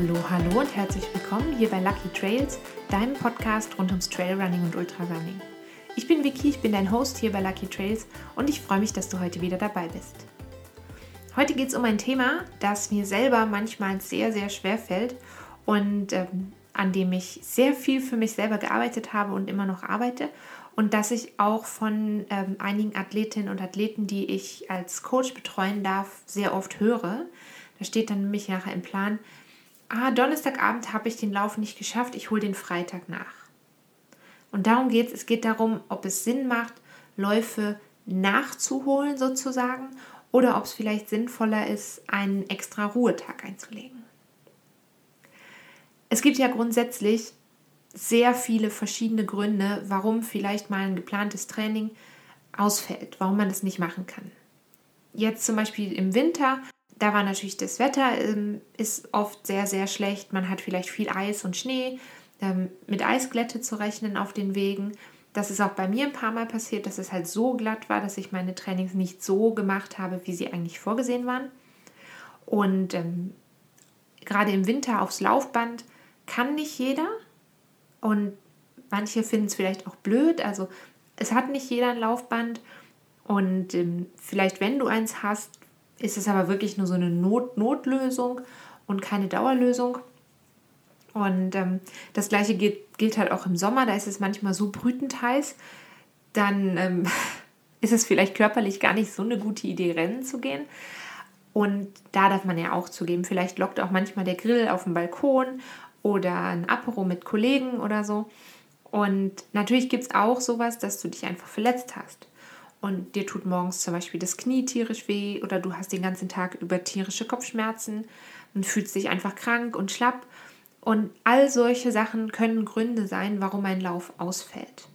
Hallo, hallo und herzlich willkommen hier bei Lucky Trails, deinem Podcast rund ums Trailrunning und Ultrarunning. Ich bin Vicky, ich bin dein Host hier bei Lucky Trails und ich freue mich, dass du heute wieder dabei bist. Heute geht es um ein Thema, das mir selber manchmal sehr, sehr schwer fällt und ähm, an dem ich sehr viel für mich selber gearbeitet habe und immer noch arbeite und das ich auch von ähm, einigen Athletinnen und Athleten, die ich als Coach betreuen darf, sehr oft höre. Da steht dann nämlich nachher im Plan, ah, Donnerstagabend habe ich den Lauf nicht geschafft, ich hole den Freitag nach. Und darum geht es. Es geht darum, ob es Sinn macht, Läufe nachzuholen sozusagen oder ob es vielleicht sinnvoller ist, einen extra Ruhetag einzulegen. Es gibt ja grundsätzlich sehr viele verschiedene Gründe, warum vielleicht mal ein geplantes Training ausfällt, warum man das nicht machen kann. Jetzt zum Beispiel im Winter da war natürlich das Wetter ähm, ist oft sehr, sehr schlecht. Man hat vielleicht viel Eis und Schnee, ähm, mit Eisglätte zu rechnen auf den Wegen. Das ist auch bei mir ein paar Mal passiert, dass es halt so glatt war, dass ich meine Trainings nicht so gemacht habe, wie sie eigentlich vorgesehen waren. Und ähm, gerade im Winter aufs Laufband kann nicht jeder. Und manche finden es vielleicht auch blöd. Also es hat nicht jeder ein Laufband. Und ähm, vielleicht, wenn du eins hast, ist es aber wirklich nur so eine Not Notlösung und keine Dauerlösung. Und ähm, das gleiche gilt, gilt, halt auch im Sommer, da ist es manchmal so brütend heiß, dann ähm, ist es vielleicht körperlich gar nicht so eine gute Idee, rennen zu gehen. Und da darf man ja auch zugeben, vielleicht lockt auch manchmal der Grill auf dem Balkon oder ein Apero mit Kollegen oder so. Und natürlich gibt es auch sowas, dass du dich einfach verletzt hast und dir tut morgens zum Beispiel das Knie tierisch weh oder du hast den ganzen Tag über tierische Kopfschmerzen und fühlst dich einfach krank und schlapp. Und all solche Sachen können Gründe sein, warum ein Lauf ausfällt.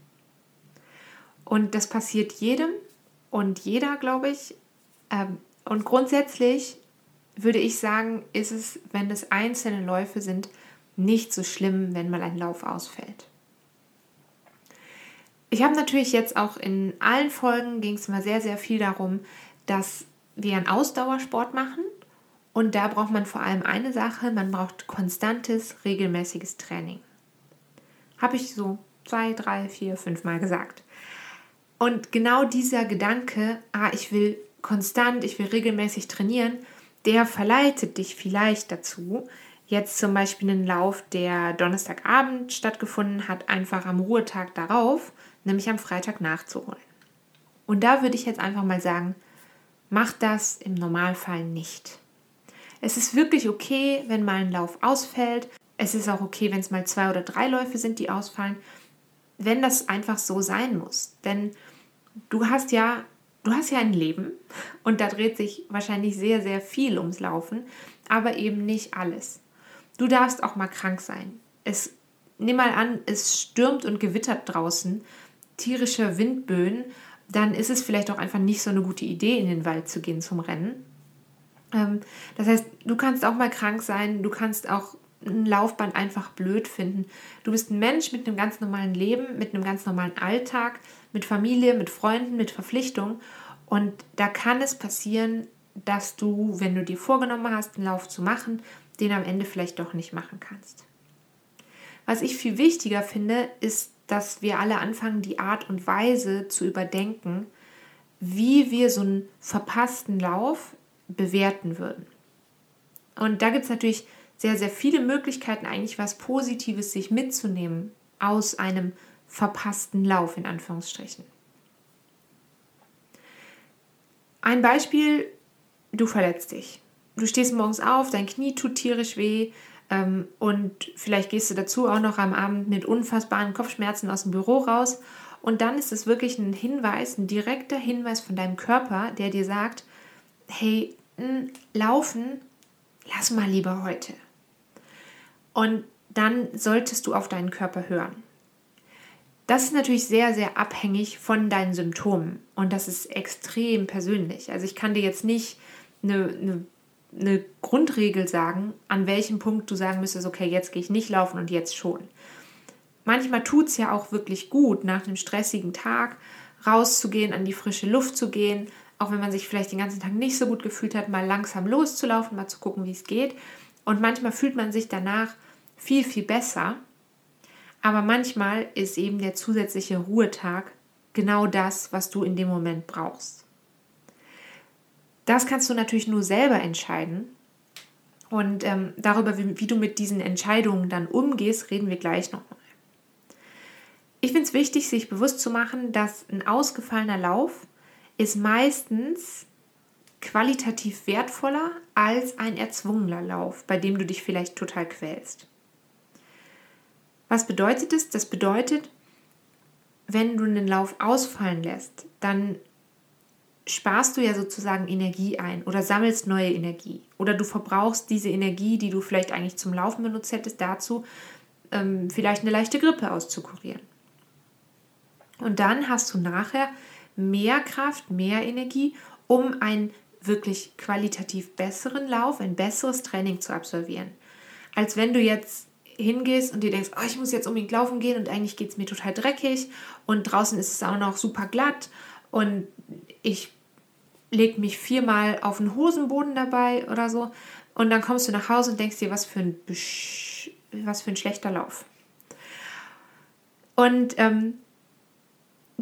Und das passiert jedem und jeder, glaube ich. Ähm, und grundsätzlich würde ich sagen, ist es, wenn es einzelne Läufe sind, nicht so schlimm, wenn mal ein Lauf ausfällt. Ich habe natürlich jetzt auch in allen Folgen ging es immer sehr, sehr viel darum, dass wir einen Ausdauersport machen. Und da braucht man vor allem eine Sache, man braucht konstantes, regelmäßiges Training. Habe ich so zwei, drei, vier, fünf Mal gesagt. Und genau dieser Gedanke, ah, ich will konstant, ich will regelmäßig trainieren, der verleitet dich vielleicht dazu, jetzt zum Beispiel einen Lauf, der Donnerstagabend stattgefunden hat, einfach am Ruhetag darauf nämlich am Freitag nachzuholen. Und da würde ich jetzt einfach mal sagen, mach das im Normalfall nicht. Es ist wirklich okay, wenn mal ein Lauf ausfällt. Es ist auch okay, wenn es mal zwei oder drei Läufe sind, die ausfallen, wenn das einfach so sein muss. Denn du hast ja, du hast ja ein Leben und da dreht sich wahrscheinlich sehr, sehr viel ums Laufen, aber eben nicht alles. Du darfst auch mal krank sein. Es, nimm mal an, es stürmt und gewittert draußen tierische Windböen, dann ist es vielleicht auch einfach nicht so eine gute Idee, in den Wald zu gehen zum Rennen. Ähm, das heißt, du kannst auch mal krank sein, du kannst auch ein Laufband einfach blöd finden. Du bist ein Mensch mit einem ganz normalen Leben, mit einem ganz normalen Alltag, mit Familie, mit Freunden, mit Verpflichtungen. Und da kann es passieren, dass du, wenn du dir vorgenommen hast, einen Lauf zu machen, den am Ende vielleicht doch nicht machen kannst. Was ich viel wichtiger finde, ist dass wir alle anfangen, die Art und Weise zu überdenken, wie wir so einen verpassten Lauf bewerten würden. Und da gibt es natürlich sehr, sehr viele Möglichkeiten, eigentlich was Positives sich mitzunehmen aus einem verpassten Lauf in Anführungsstrichen. Ein Beispiel, du verletzt dich. Du stehst morgens auf, dein Knie tut tierisch weh, und vielleicht gehst du dazu auch noch am Abend mit unfassbaren Kopfschmerzen aus dem Büro raus. Und dann ist es wirklich ein Hinweis, ein direkter Hinweis von deinem Körper, der dir sagt, hey, laufen, lass mal lieber heute. Und dann solltest du auf deinen Körper hören. Das ist natürlich sehr, sehr abhängig von deinen Symptomen und das ist extrem persönlich. Also ich kann dir jetzt nicht eine, eine eine Grundregel sagen, an welchem Punkt du sagen müsstest, okay, jetzt gehe ich nicht laufen und jetzt schon. Manchmal tut es ja auch wirklich gut, nach einem stressigen Tag rauszugehen, an die frische Luft zu gehen, auch wenn man sich vielleicht den ganzen Tag nicht so gut gefühlt hat, mal langsam loszulaufen, mal zu gucken, wie es geht. Und manchmal fühlt man sich danach viel, viel besser. Aber manchmal ist eben der zusätzliche Ruhetag genau das, was du in dem Moment brauchst. Das kannst du natürlich nur selber entscheiden. Und ähm, darüber, wie, wie, du mit diesen Entscheidungen dann umgehst, reden wir gleich nochmal. Ich finde es wichtig, sich bewusst zu machen, dass ein ausgefallener Lauf ist meistens qualitativ wertvoller als ein erzwungener Lauf, bei dem du dich vielleicht total quälst. Was bedeutet das? Das bedeutet, wenn du einen Lauf ausfallen lässt, dann sparst du ja sozusagen Energie ein oder sammelst neue Energie. Oder du verbrauchst diese Energie, die du vielleicht eigentlich zum Laufen benutzt hättest, dazu, ähm, vielleicht eine leichte Grippe auszukurieren. Und dann hast du nachher mehr Kraft, mehr Energie, um einen wirklich qualitativ besseren Lauf, ein besseres Training zu absolvieren. Als wenn du jetzt hingehst und dir denkst, oh, ich muss jetzt unbedingt laufen gehen und eigentlich geht es mir total dreckig und draußen ist es auch noch super glatt und ich lege mich viermal auf den Hosenboden dabei oder so und dann kommst du nach Hause und denkst dir, was für ein, was für ein schlechter Lauf. Und ähm,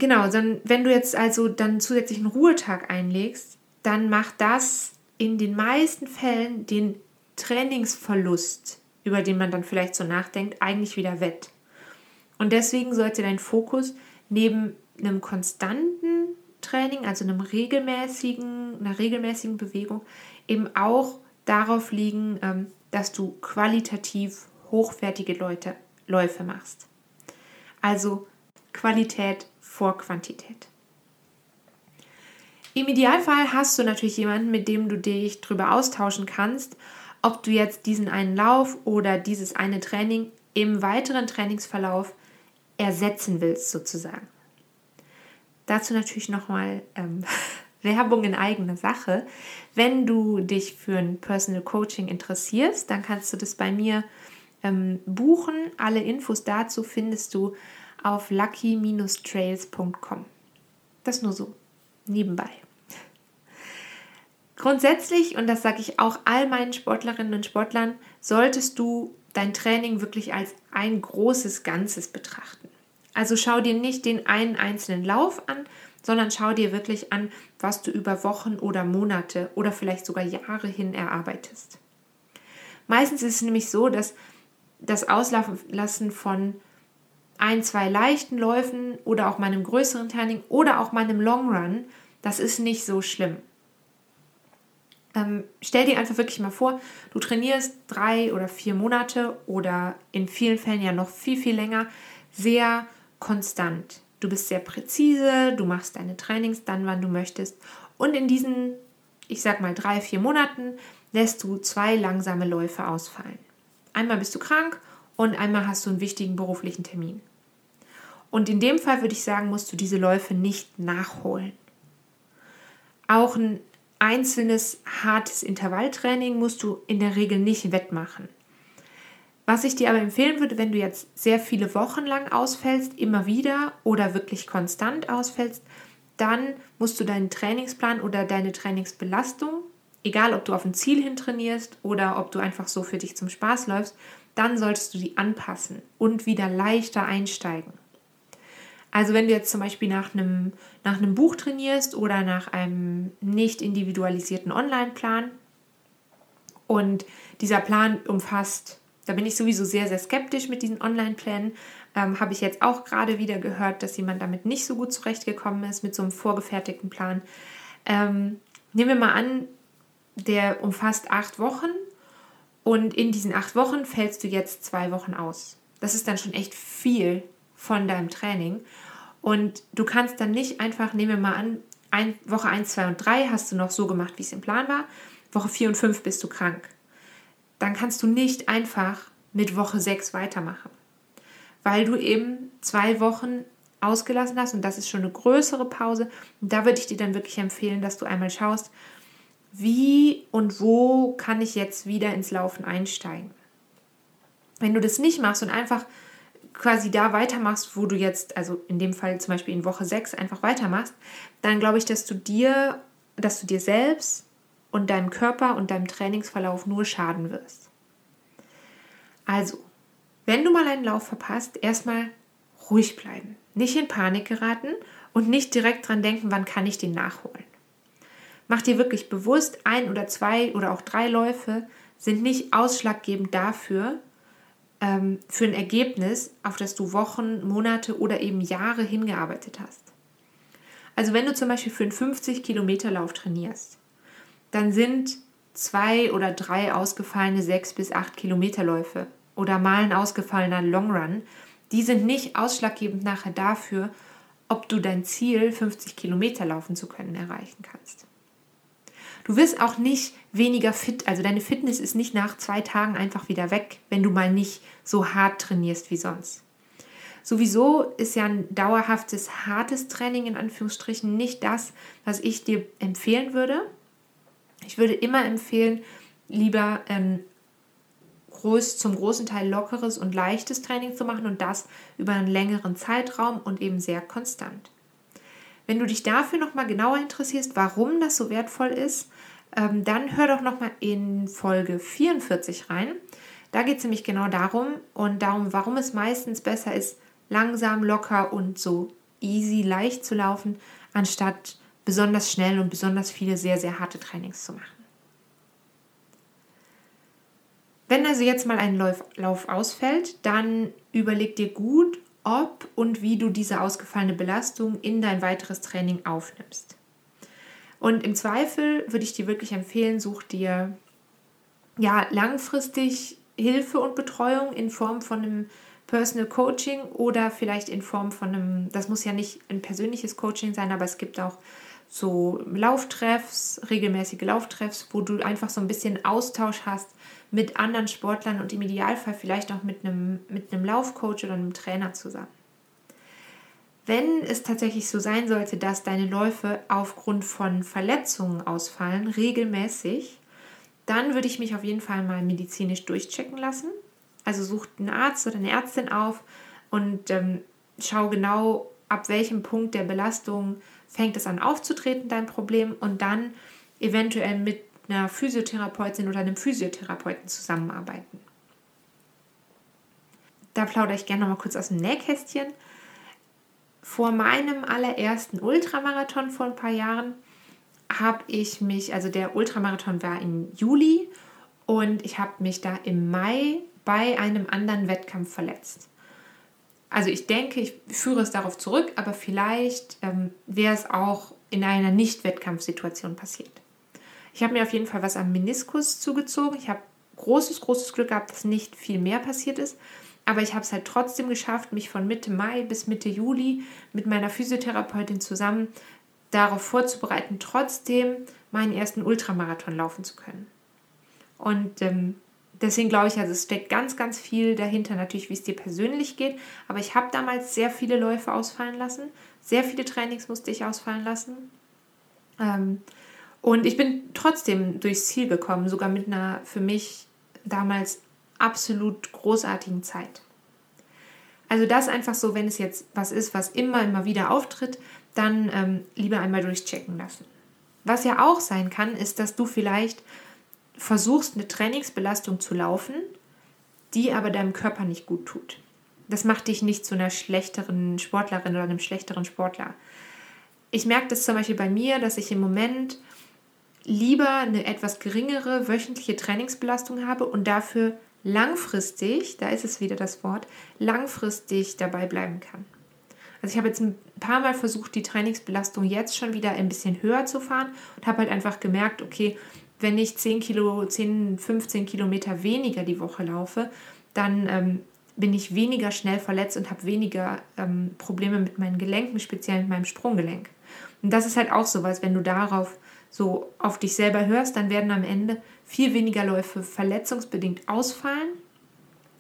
Genau, dann, wenn du jetzt also dann zusätzlichen Ruhetag einlegst, dann macht das in den meisten Fällen den Trainingsverlust, über den man dann vielleicht so nachdenkt, eigentlich wieder wett. Und deswegen sollte dein Fokus neben einem konstanten Training, also einem regelmäßigen, einer regelmäßigen Bewegung, eben auch darauf liegen, ähm, dass du qualitativ hochwertige Leute, Läufe machst. Also Qualität vor Quantität. Im Idealfall hast du natürlich jemanden, mit dem du dich darüber austauschen kannst, ob du jetzt diesen einen Lauf oder dieses eine Training im weiteren Trainingsverlauf ersetzen willst, sozusagen. Dazu natürlich nochmal ähm, Werbung in eigener Sache. Wenn du dich für ein Personal Coaching interessierst, dann kannst du das bei mir ähm, buchen. Alle Infos dazu findest du auf lucky-trails.com. Das nur so nebenbei. Grundsätzlich, und das sage ich auch all meinen Sportlerinnen und Sportlern, solltest du dein Training wirklich als ein großes Ganzes betrachten. Also schau dir nicht den einen einzelnen Lauf an, sondern schau dir wirklich an, was du über Wochen oder Monate oder vielleicht sogar Jahre hin erarbeitest. Meistens ist es nämlich so, dass das Auslassen von ein, zwei leichten Läufen oder auch meinem größeren Training oder auch meinem Long Run, das ist nicht so schlimm. Ähm, stell dir einfach wirklich mal vor, du trainierst drei oder vier Monate oder in vielen Fällen ja noch viel, viel länger sehr konstant. Du bist sehr präzise, du machst deine Trainings dann, wann du möchtest. Und in diesen, ich sag mal, drei, vier Monaten lässt du zwei langsame Läufe ausfallen. Einmal bist du krank und einmal hast du einen wichtigen beruflichen Termin. Und in dem Fall würde ich sagen, musst du diese Läufe nicht nachholen. Auch ein einzelnes hartes Intervalltraining musst du in der Regel nicht wettmachen. Was ich dir aber empfehlen würde, wenn du jetzt sehr viele Wochen lang ausfällst, immer wieder oder wirklich konstant ausfällst, dann musst du deinen Trainingsplan oder deine Trainingsbelastung, egal ob du auf ein Ziel hin trainierst oder ob du einfach so für dich zum Spaß läufst, dann solltest du die anpassen und wieder leichter einsteigen. Also wenn du jetzt zum Beispiel nach einem, nach einem Buch trainierst oder nach einem nicht individualisierten Online-Plan und dieser Plan umfasst, da bin ich sowieso sehr, sehr skeptisch mit diesen Online-Plänen, ähm, habe ich jetzt auch gerade wieder gehört, dass jemand damit nicht so gut zurechtgekommen ist mit so einem vorgefertigten Plan. Ähm, nehmen wir mal an, der umfasst acht Wochen und in diesen acht Wochen fällst du jetzt zwei Wochen aus. Das ist dann schon echt viel von deinem Training. Und du kannst dann nicht einfach, nehmen wir mal an, ein, Woche 1, 2 und 3 hast du noch so gemacht, wie es im Plan war. Woche 4 und 5 bist du krank. Dann kannst du nicht einfach mit Woche 6 weitermachen. Weil du eben zwei Wochen ausgelassen hast und das ist schon eine größere Pause. Und da würde ich dir dann wirklich empfehlen, dass du einmal schaust, wie und wo kann ich jetzt wieder ins Laufen einsteigen. Wenn du das nicht machst und einfach quasi da weitermachst, wo du jetzt, also in dem Fall zum Beispiel in Woche 6 einfach weitermachst, dann glaube ich, dass du dir, dass du dir selbst und deinem Körper und deinem Trainingsverlauf nur schaden wirst. Also, wenn du mal einen Lauf verpasst, erstmal ruhig bleiben, nicht in Panik geraten und nicht direkt dran denken, wann kann ich den nachholen. Mach dir wirklich bewusst, ein oder zwei oder auch drei Läufe sind nicht ausschlaggebend dafür, ähm, für ein Ergebnis, auf das du Wochen, Monate oder eben Jahre hingearbeitet hast. Also wenn du zum Beispiel für einen 50 Kilometer Lauf trainierst, dann sind zwei oder drei ausgefallene sechs bis acht Kilometerläufe oder mal ein ausgefallener Long Run, die sind nicht ausschlaggebend nachher dafür, ob du dein Ziel 50 Kilometer laufen zu können erreichen kannst. Du wirst auch nicht weniger fit, also deine Fitness ist nicht nach zwei Tagen einfach wieder weg, wenn du mal nicht so hart trainierst wie sonst. Sowieso ist ja ein dauerhaftes, hartes Training in Anführungsstrichen nicht das, was ich dir empfehlen würde. Ich würde immer empfehlen, lieber ein groß, zum großen Teil lockeres und leichtes Training zu machen und das über einen längeren Zeitraum und eben sehr konstant. Wenn du dich dafür nochmal genauer interessierst, warum das so wertvoll ist, ähm, dann hör doch nochmal in Folge 44 rein. Da geht es nämlich genau darum und darum, warum es meistens besser ist, langsam, locker und so easy, leicht zu laufen, anstatt besonders schnell und besonders viele sehr, sehr harte Trainings zu machen. Wenn also jetzt mal ein Lauf, ausfällt, dann überleg dir gut, ob und wie du diese ausgefallene Belastung in dein weiteres Training aufnimmst. Und im Zweifel würde ich dir wirklich empfehlen, such dir ja langfristig Hilfe und Betreuung in Form von einem Personal Coaching oder vielleicht in Form von einem, das muss ja nicht ein persönliches Coaching sein, aber es gibt auch so Lauftreffs, regelmäßige Lauftreffs, wo du einfach so ein bisschen Austausch hast mit anderen Sportlern und im Idealfall vielleicht auch mit einem, mit einem Laufcoach oder einem Trainer zusammen. Wenn es tatsächlich so sein sollte, dass deine Läufe aufgrund von Verletzungen ausfallen, regelmäßig, dann würde ich mich auf jeden Fall mal medizinisch durchchecken lassen. Also such einen Arzt oder eine Ärztin auf und ähm, schau genau, ab welchem Punkt der Belastung fängt es an aufzutreten, dein Problem, und dann eventuell mit einer Physiotherapeutin oder einem Physiotherapeuten zusammenarbeiten. Da plaudere ich gerne noch mal kurz aus dem Nähkästchen vor meinem allerersten Ultramarathon vor ein paar Jahren habe ich mich, also der Ultramarathon war im Juli und ich habe mich da im Mai bei einem anderen Wettkampf verletzt. Also ich denke, ich führe es darauf zurück, aber vielleicht ähm, wäre es auch in einer Nicht-Wettkampfsituation passiert. Ich habe mir auf jeden Fall was am Meniskus zugezogen. Ich habe großes, großes Glück gehabt, dass nicht viel mehr passiert ist. Aber ich habe es halt trotzdem geschafft, mich von Mitte Mai bis Mitte Juli mit meiner Physiotherapeutin zusammen darauf vorzubereiten, trotzdem meinen ersten Ultramarathon laufen zu können. Und ähm, deswegen glaube ich, also es steckt ganz, ganz viel dahinter, natürlich, wie es dir persönlich geht. Aber ich habe damals sehr viele Läufe ausfallen lassen, sehr viele Trainings musste ich ausfallen lassen. Ähm, und ich bin trotzdem durchs Ziel gekommen, sogar mit einer für mich damals absolut großartigen Zeit. Also das einfach so, wenn es jetzt was ist, was immer, immer wieder auftritt, dann ähm, lieber einmal durchchecken lassen. Was ja auch sein kann, ist, dass du vielleicht versuchst, eine Trainingsbelastung zu laufen, die aber deinem Körper nicht gut tut. Das macht dich nicht zu einer schlechteren Sportlerin oder einem schlechteren Sportler. Ich merke das zum Beispiel bei mir, dass ich im Moment lieber eine etwas geringere wöchentliche Trainingsbelastung habe und dafür langfristig, da ist es wieder das Wort, langfristig dabei bleiben kann. Also ich habe jetzt ein paar Mal versucht, die Trainingsbelastung jetzt schon wieder ein bisschen höher zu fahren und habe halt einfach gemerkt, okay, wenn ich 10 Kilo, 10, 15 Kilometer weniger die Woche laufe, dann ähm, bin ich weniger schnell verletzt und habe weniger ähm, Probleme mit meinen Gelenken, speziell mit meinem Sprunggelenk. Und das ist halt auch so was, wenn du darauf so auf dich selber hörst, dann werden am Ende viel weniger Läufe verletzungsbedingt ausfallen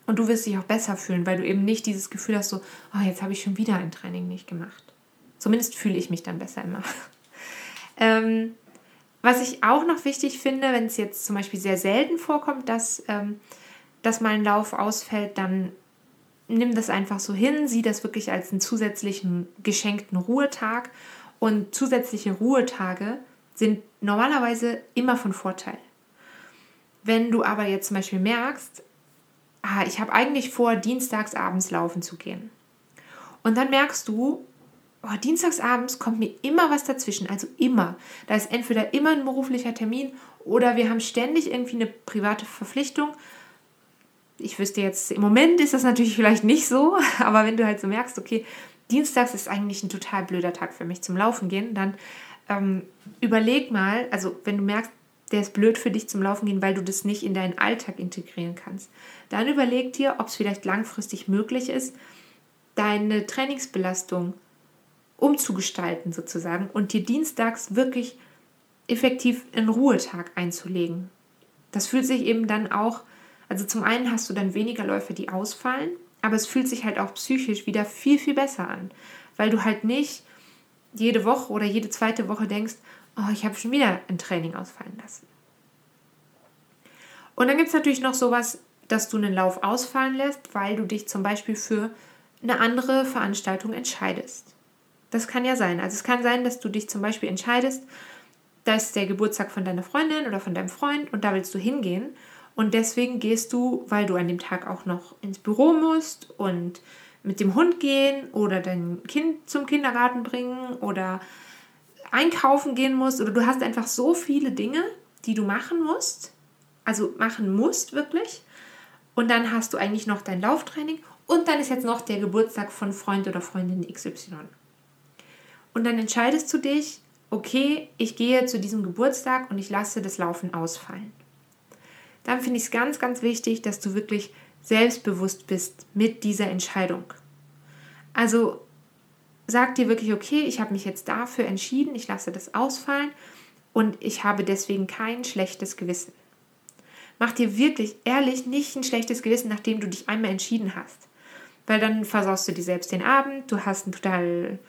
und du wirst dich auch besser fühlen, weil du eben nicht dieses Gefühl hast, so, oh, jetzt habe ich schon wieder ein Training nicht gemacht. Zumindest fühle ich mich dann besser immer. ähm, was ich auch noch wichtig finde, wenn es jetzt zum Beispiel sehr selten vorkommt, dass, ähm, dass mal Lauf ausfällt, dann nimm das einfach so hin, sieh das wirklich als einen zusätzlichen geschenkten Ruhetag. Und zusätzliche Ruhetage sind normalerweise immer von Vorteil. Wenn du aber jetzt zum Beispiel merkst, ah, ich habe eigentlich vor, dienstags abends laufen zu gehen. Und dann merkst du, oh, dienstags abends kommt mir immer was dazwischen, also immer. Da ist entweder immer ein beruflicher Termin oder wir haben ständig irgendwie eine private Verpflichtung. Ich wüsste jetzt, im Moment ist das natürlich vielleicht nicht so, aber wenn du halt so merkst, okay, dienstags ist eigentlich ein total blöder Tag für mich zum Laufen gehen, dann ähm, überleg mal, also wenn du merkst, der ist blöd für dich zum Laufen gehen, weil du das nicht in deinen Alltag integrieren kannst. Dann überleg dir, ob es vielleicht langfristig möglich ist, deine Trainingsbelastung umzugestalten sozusagen und dir dienstags wirklich effektiv einen Ruhetag einzulegen. Das fühlt sich eben dann auch, also zum einen hast du dann weniger Läufe, die ausfallen, aber es fühlt sich halt auch psychisch wieder viel, viel besser an, weil du halt nicht jede Woche oder jede zweite Woche denkst, oh, ich habe schon wieder ein Training ausfallen lassen. Und dann gibt es natürlich noch sowas, dass du einen Lauf ausfallen lässt, weil du dich zum Beispiel für eine andere Veranstaltung entscheidest. Das kann ja sein. Also es kann sein, dass du dich zum Beispiel entscheidest, da ist der Geburtstag von deiner Freundin oder von deinem Freund und da willst du hingehen. Und deswegen gehst du, weil du an dem Tag auch noch ins Büro musst und mit dem Hund gehen oder dein Kind zum Kindergarten bringen oder einkaufen gehen musst oder du hast einfach so viele Dinge, die du machen musst, also machen musst wirklich. Und dann hast du eigentlich noch dein Lauftraining und dann ist jetzt noch der Geburtstag von Freund oder Freundin XY. Und dann entscheidest du dich, okay, ich gehe zu diesem Geburtstag und ich lasse das Laufen ausfallen. Dann finde ich es ganz, ganz wichtig, dass du wirklich selbstbewusst bist mit dieser Entscheidung. Also sag dir wirklich, okay, ich habe mich jetzt dafür entschieden, ich lasse das ausfallen und ich habe deswegen kein schlechtes Gewissen. Mach dir wirklich ehrlich nicht ein schlechtes Gewissen, nachdem du dich einmal entschieden hast. Weil dann versaust du dir selbst den Abend, du hast ein total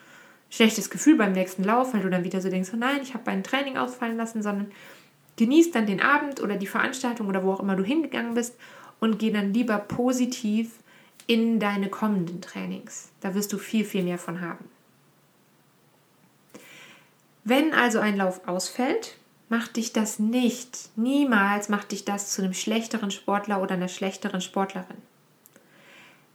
schlechtes Gefühl beim nächsten Lauf, weil du dann wieder so denkst, oh nein, ich habe mein Training ausfallen lassen, sondern genieß dann den Abend oder die Veranstaltung oder wo auch immer du hingegangen bist und geh dann lieber positiv in deine kommenden Trainings. Da wirst du viel, viel mehr von haben. Wenn also ein Lauf ausfällt, macht dich das nicht, niemals macht dich das zu einem schlechteren Sportler oder einer schlechteren Sportlerin.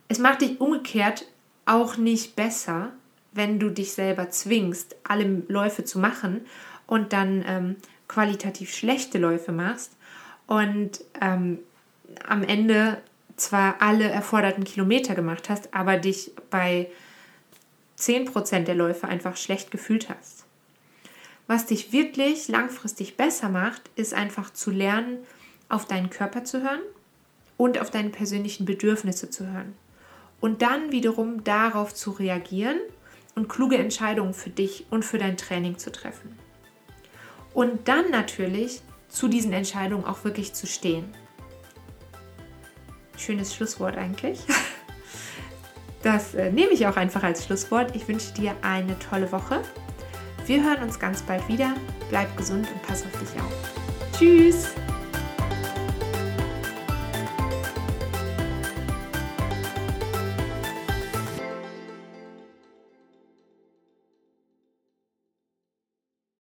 Es macht dich umgekehrt auch nicht besser, wenn du dich selber zwingst, alle Läufe zu machen und dann ähm, qualitativ schlechte Läufe machst und ähm, am Ende zwar alle erforderten Kilometer gemacht hast, aber dich bei 10% der Läufe einfach schlecht gefühlt hast. Was dich wirklich langfristig besser macht, ist einfach zu lernen, auf deinen Körper zu hören und auf deine persönlichen Bedürfnisse zu hören. Und dann wiederum darauf zu reagieren und kluge Entscheidungen für dich und für dein Training zu treffen. Und dann natürlich zu diesen Entscheidungen auch wirklich zu stehen. Schönes Schlusswort eigentlich. Das äh, nehme ich auch einfach als Schlusswort. Ich wünsche dir eine tolle Woche. Wir hören uns ganz bald wieder. Bleib gesund und pass auf dich auf. Tschüss!